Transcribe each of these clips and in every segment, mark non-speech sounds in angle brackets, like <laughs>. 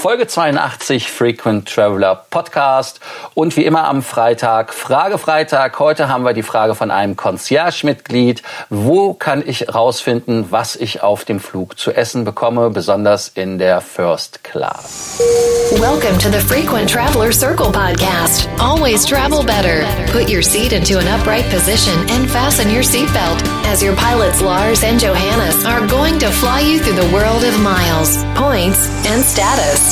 Folge 82 Frequent Traveler Podcast und wie immer am Freitag Frage Freitag. Heute haben wir die Frage von einem Concierge-Mitglied. Wo kann ich rausfinden, was ich auf dem Flug zu essen bekomme, besonders in der First Class? Welcome to the Frequent Traveler Circle podcast. Always travel better. Put your seat into an upright position and fasten your seatbelt as your pilots Lars and Johannes are going to fly you through the world of miles, points and status.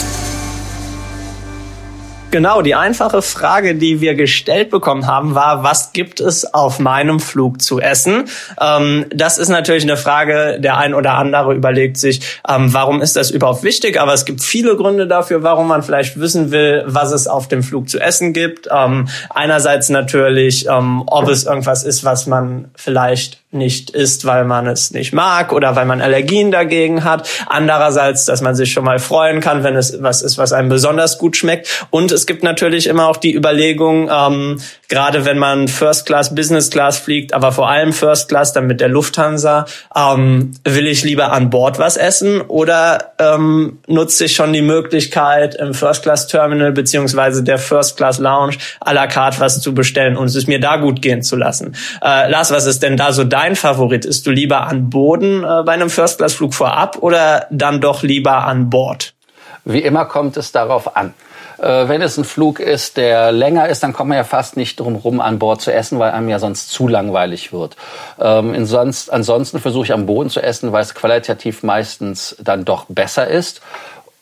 Genau, die einfache Frage, die wir gestellt bekommen haben, war, was gibt es auf meinem Flug zu essen? Ähm, das ist natürlich eine Frage, der ein oder andere überlegt sich, ähm, warum ist das überhaupt wichtig? Aber es gibt viele Gründe dafür, warum man vielleicht wissen will, was es auf dem Flug zu essen gibt. Ähm, einerseits natürlich, ähm, ob es irgendwas ist, was man vielleicht nicht isst, weil man es nicht mag oder weil man Allergien dagegen hat. Andererseits, dass man sich schon mal freuen kann, wenn es was ist, was einem besonders gut schmeckt. Und es gibt natürlich immer auch die Überlegung, ähm, gerade wenn man First Class, Business Class fliegt, aber vor allem First Class, dann mit der Lufthansa, ähm, will ich lieber an Bord was essen oder ähm, nutze ich schon die Möglichkeit im First Class Terminal beziehungsweise der First Class Lounge à la carte was zu bestellen und es mir da gut gehen zu lassen. Äh, Lars, was ist denn da so dein Favorit? Ist du lieber an Boden äh, bei einem First-Class-Flug vorab oder dann doch lieber an Bord? Wie immer kommt es darauf an. Äh, wenn es ein Flug ist, der länger ist, dann kommt man ja fast nicht drum rum, an Bord zu essen, weil einem ja sonst zu langweilig wird. Ähm, sonst, ansonsten versuche ich am Boden zu essen, weil es qualitativ meistens dann doch besser ist.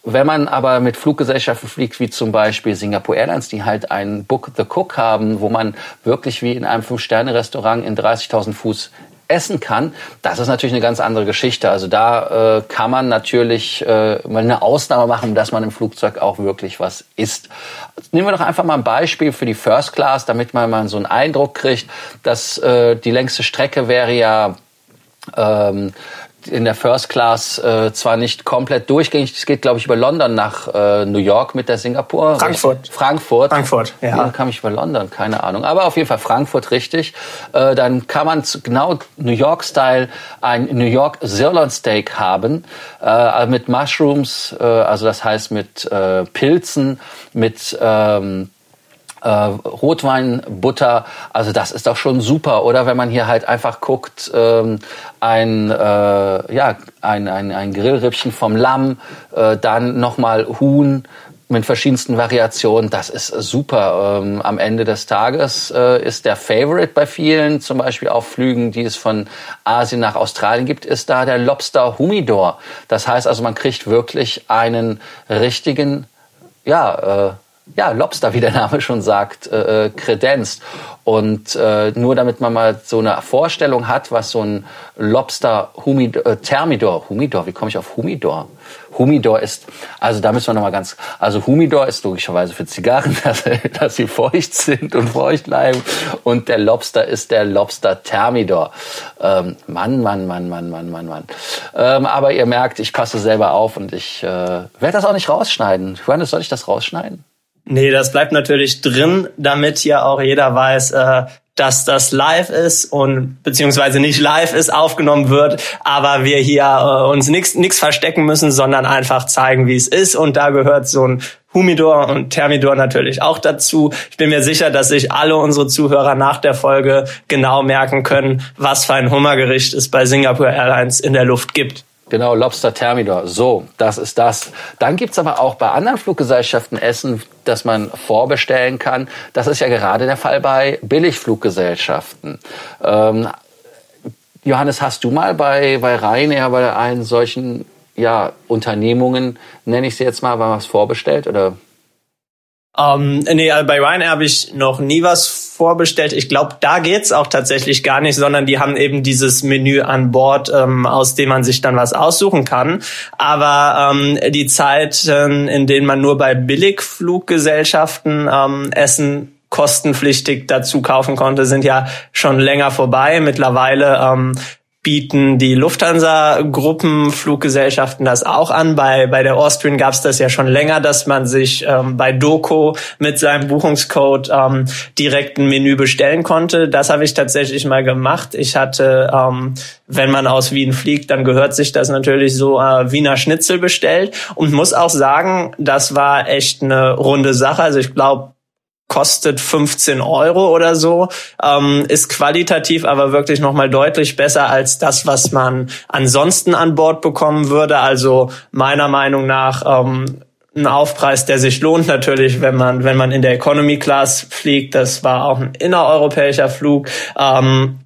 Wenn man aber mit Fluggesellschaften fliegt, wie zum Beispiel Singapore Airlines, die halt einen Book the Cook haben, wo man wirklich wie in einem Fünf-Sterne-Restaurant in 30.000 Fuß essen kann, das ist natürlich eine ganz andere Geschichte. Also da äh, kann man natürlich äh, mal eine Ausnahme machen, dass man im Flugzeug auch wirklich was isst. Nehmen wir doch einfach mal ein Beispiel für die First Class, damit man mal so einen Eindruck kriegt, dass äh, die längste Strecke wäre ja ähm, in der First Class äh, zwar nicht komplett durchgängig, es geht, glaube ich, über London nach äh, New York mit der Singapur. Frankfurt. Frankfurt. Frankfurt, ja. Dann kam ich über London, keine Ahnung. Aber auf jeden Fall Frankfurt richtig. Äh, dann kann man genau New York-Style ein New York Sirloin Steak haben äh, mit Mushrooms, äh, also das heißt mit äh, Pilzen, mit ähm, äh, Rotwein, Butter, also das ist doch schon super. Oder wenn man hier halt einfach guckt, ähm, ein, äh, ja, ein, ein, ein Grillrippchen vom Lamm, äh, dann nochmal Huhn, mit verschiedensten Variationen. Das ist super. Ähm, am Ende des Tages äh, ist der Favorite bei vielen, zum Beispiel auf Flügen, die es von Asien nach Australien gibt, ist da der Lobster Humidor. Das heißt also, man kriegt wirklich einen richtigen, ja, äh, ja, Lobster, wie der Name schon sagt, äh, äh, kredenzt. Und äh, nur damit man mal so eine Vorstellung hat, was so ein Lobster Humidor, äh, Thermidor, Humidor, wie komme ich auf Humidor? Humidor ist, also da müssen wir nochmal ganz, also Humidor ist logischerweise für Zigarren, <laughs> dass, dass sie feucht sind und feucht bleiben. Und der Lobster ist der Lobster Thermidor. Ähm, Mann, Mann, Mann, Mann, Mann, Mann, Mann. Ähm, aber ihr merkt, ich passe selber auf und ich äh, werde das auch nicht rausschneiden. Johannes, soll ich das rausschneiden? Nee, das bleibt natürlich drin, damit ja auch jeder weiß, äh, dass das live ist und beziehungsweise nicht live ist, aufgenommen wird, aber wir hier äh, uns nichts verstecken müssen, sondern einfach zeigen, wie es ist. Und da gehört so ein Humidor und Thermidor natürlich auch dazu. Ich bin mir sicher, dass sich alle unsere Zuhörer nach der Folge genau merken können, was für ein Hummergericht es bei Singapore Airlines in der Luft gibt. Genau, Lobster Thermidor. So, das ist das. Dann gibt's aber auch bei anderen Fluggesellschaften Essen, das man vorbestellen kann. Das ist ja gerade der Fall bei Billigfluggesellschaften. Ähm, Johannes, hast du mal bei, bei Ryanair, bei einen solchen ja, Unternehmungen, nenne ich sie jetzt mal, was vorbestellt? Oder ähm, nee, also bei Ryanair habe ich noch nie was vorbestellt. Ich glaube, da geht's auch tatsächlich gar nicht, sondern die haben eben dieses Menü an Bord, ähm, aus dem man sich dann was aussuchen kann. Aber ähm, die Zeiten, in denen man nur bei Billigfluggesellschaften ähm, Essen kostenpflichtig dazu kaufen konnte, sind ja schon länger vorbei. Mittlerweile ähm, bieten die Lufthansa-Gruppenfluggesellschaften das auch an. Bei, bei der Austrian gab es das ja schon länger, dass man sich ähm, bei Doco mit seinem Buchungscode ähm, direkt ein Menü bestellen konnte. Das habe ich tatsächlich mal gemacht. Ich hatte, ähm, wenn man aus Wien fliegt, dann gehört sich das natürlich so äh, Wiener Schnitzel bestellt und muss auch sagen, das war echt eine runde Sache. Also ich glaube, kostet 15 Euro oder so, ähm, ist qualitativ aber wirklich nochmal deutlich besser als das, was man ansonsten an Bord bekommen würde. Also meiner Meinung nach ähm, ein Aufpreis, der sich lohnt natürlich, wenn man wenn man in der Economy Class fliegt. Das war auch ein innereuropäischer Flug. Ähm,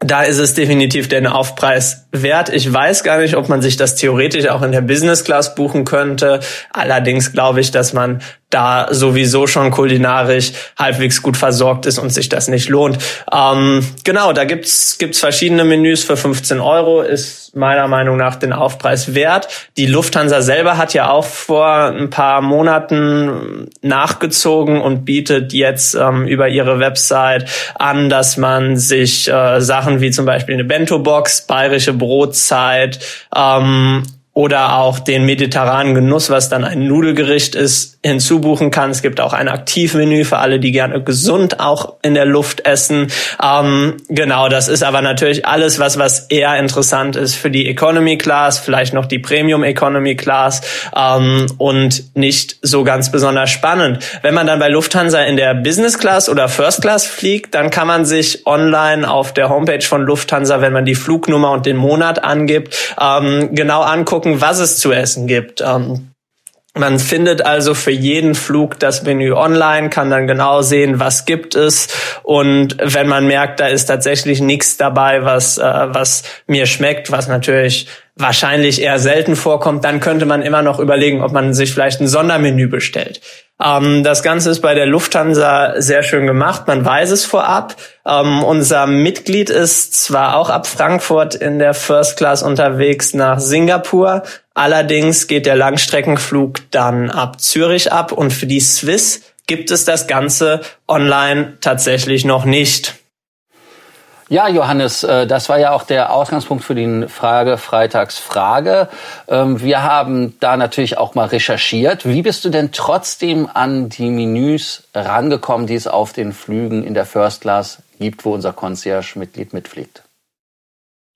da ist es definitiv den Aufpreis wert. Ich weiß gar nicht, ob man sich das theoretisch auch in der Business Class buchen könnte. Allerdings glaube ich, dass man da sowieso schon kulinarisch halbwegs gut versorgt ist und sich das nicht lohnt. Ähm, genau, da gibt's gibt's verschiedene Menüs für 15 Euro, ist meiner Meinung nach den Aufpreis wert. Die Lufthansa selber hat ja auch vor ein paar Monaten nachgezogen und bietet jetzt ähm, über ihre Website an, dass man sich äh, Sachen wie zum Beispiel eine Bento-Box, bayerische Brotzeit ähm, oder auch den mediterranen Genuss, was dann ein Nudelgericht ist, hinzubuchen kann. Es gibt auch ein Aktivmenü für alle, die gerne gesund auch in der Luft essen. Ähm, genau, das ist aber natürlich alles, was was eher interessant ist für die Economy Class, vielleicht noch die Premium Economy Class ähm, und nicht so ganz besonders spannend. Wenn man dann bei Lufthansa in der Business Class oder First Class fliegt, dann kann man sich online auf der Homepage von Lufthansa, wenn man die Flugnummer und den Monat angibt, ähm, genau angucken, gucken, was es zu essen gibt. Ähm, man findet also für jeden Flug das Menü online, kann dann genau sehen, was gibt es. Und wenn man merkt, da ist tatsächlich nichts dabei, was, äh, was mir schmeckt, was natürlich wahrscheinlich eher selten vorkommt, dann könnte man immer noch überlegen, ob man sich vielleicht ein Sondermenü bestellt. Ähm, das Ganze ist bei der Lufthansa sehr schön gemacht. Man weiß es vorab. Ähm, unser Mitglied ist zwar auch ab Frankfurt in der First Class unterwegs nach Singapur. Allerdings geht der Langstreckenflug dann ab Zürich ab und für die Swiss gibt es das Ganze online tatsächlich noch nicht. Ja, Johannes, äh, das war ja auch der Ausgangspunkt für die Frage Freitagsfrage. Ähm, wir haben da natürlich auch mal recherchiert. Wie bist du denn trotzdem an die Menüs rangekommen, die es auf den Flügen in der First Class gibt, wo unser Concierge-Mitglied mitfliegt?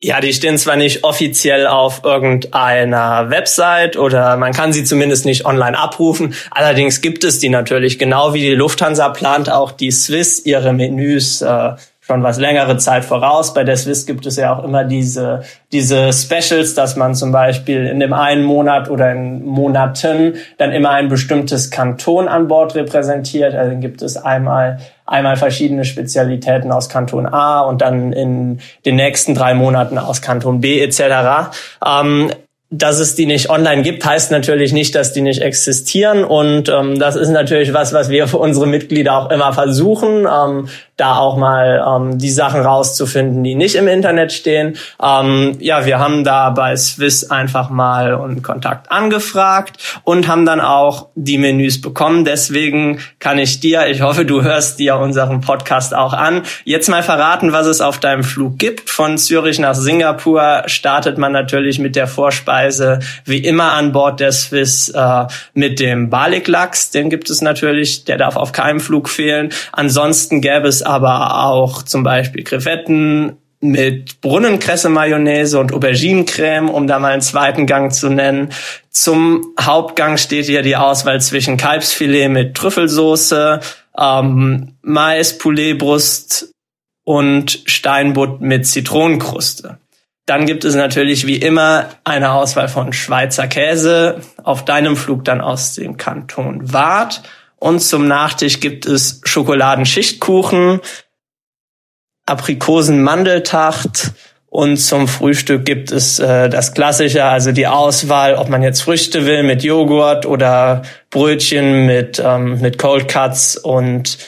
Ja, die stehen zwar nicht offiziell auf irgendeiner Website oder man kann sie zumindest nicht online abrufen. Allerdings gibt es die natürlich, genau wie die Lufthansa plant auch die Swiss ihre Menüs äh, schon was längere Zeit voraus. Bei der Swiss gibt es ja auch immer diese, diese Specials, dass man zum Beispiel in dem einen Monat oder in Monaten dann immer ein bestimmtes Kanton an Bord repräsentiert. Also gibt es einmal einmal verschiedene Spezialitäten aus Kanton A und dann in den nächsten drei Monaten aus Kanton B etc. Ähm, dass es die nicht online gibt, heißt natürlich nicht, dass die nicht existieren. Und ähm, das ist natürlich was, was wir für unsere Mitglieder auch immer versuchen, ähm, da auch mal ähm, die Sachen rauszufinden, die nicht im Internet stehen. Ähm, ja, wir haben da bei Swiss einfach mal einen Kontakt angefragt und haben dann auch die Menüs bekommen. Deswegen kann ich dir, ich hoffe, du hörst dir unseren Podcast auch an, jetzt mal verraten, was es auf deinem Flug gibt. Von Zürich nach Singapur startet man natürlich mit der Vorspeise wie immer an Bord der Swiss äh, mit dem Balik-Lachs. Den gibt es natürlich, der darf auf keinem Flug fehlen. Ansonsten gäbe es aber auch zum Beispiel Krevetten mit Brunnenkresse-Mayonnaise und Auberginencreme, um da mal einen zweiten Gang zu nennen. Zum Hauptgang steht hier die Auswahl zwischen Kalbsfilet mit Trüffelsoße, ähm, Mais, Pouletbrust und Steinbutt mit Zitronenkruste. Dann gibt es natürlich wie immer eine Auswahl von Schweizer Käse, auf deinem Flug dann aus dem Kanton Waadt und zum Nachtisch gibt es Schokoladenschichtkuchen, Aprikosen-Mandeltacht und zum Frühstück gibt es äh, das Klassische, also die Auswahl, ob man jetzt Früchte will mit Joghurt oder Brötchen mit, ähm, mit Cold Cuts und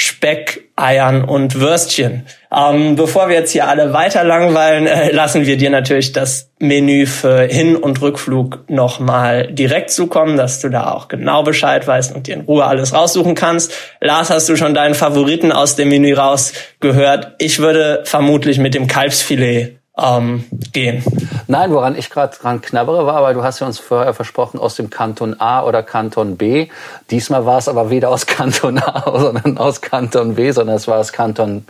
Speck, Eiern und Würstchen. Ähm, bevor wir jetzt hier alle weiter langweilen, äh, lassen wir dir natürlich das Menü für Hin- und Rückflug nochmal direkt zukommen, dass du da auch genau Bescheid weißt und dir in Ruhe alles raussuchen kannst. Lars, hast du schon deinen Favoriten aus dem Menü rausgehört? Ich würde vermutlich mit dem Kalbsfilet ähm, gehen. Nein, woran ich gerade dran knabbere war, weil du hast ja uns vorher versprochen aus dem Kanton A oder Kanton B. Diesmal war es aber weder aus Kanton A, <laughs> sondern aus Kanton B, sondern es war aus Kanton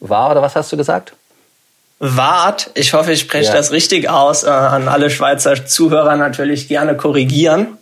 war oder was hast du gesagt? Wart. Ich hoffe, ich spreche ja. das richtig aus. Äh, an alle Schweizer Zuhörer natürlich gerne korrigieren.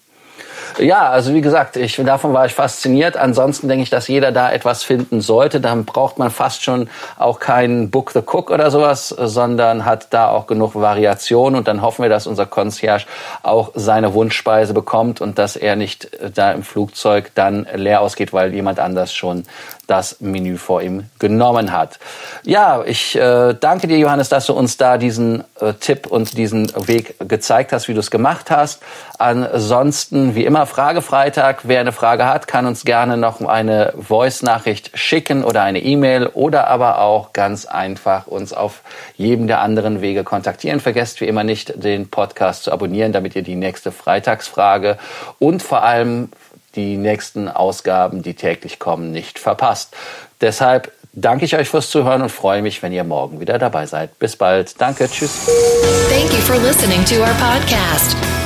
Ja, also wie gesagt, ich, davon war ich fasziniert. Ansonsten denke ich, dass jeder da etwas finden sollte. Dann braucht man fast schon auch keinen Book the Cook oder sowas, sondern hat da auch genug Variation. Und dann hoffen wir, dass unser Concierge auch seine Wunschspeise bekommt und dass er nicht da im Flugzeug dann leer ausgeht, weil jemand anders schon das Menü vor ihm genommen hat. Ja, ich äh, danke dir, Johannes, dass du uns da diesen äh, Tipp und diesen Weg gezeigt hast, wie du es gemacht hast. Ansonsten, wie immer, Fragefreitag. Wer eine Frage hat, kann uns gerne noch eine Voice-Nachricht schicken oder eine E-Mail oder aber auch ganz einfach uns auf jedem der anderen Wege kontaktieren. Vergesst wie immer nicht, den Podcast zu abonnieren, damit ihr die nächste Freitagsfrage und vor allem die nächsten Ausgaben, die täglich kommen, nicht verpasst. Deshalb danke ich euch fürs Zuhören und freue mich, wenn ihr morgen wieder dabei seid. Bis bald. Danke. Tschüss. Thank you for listening to our podcast.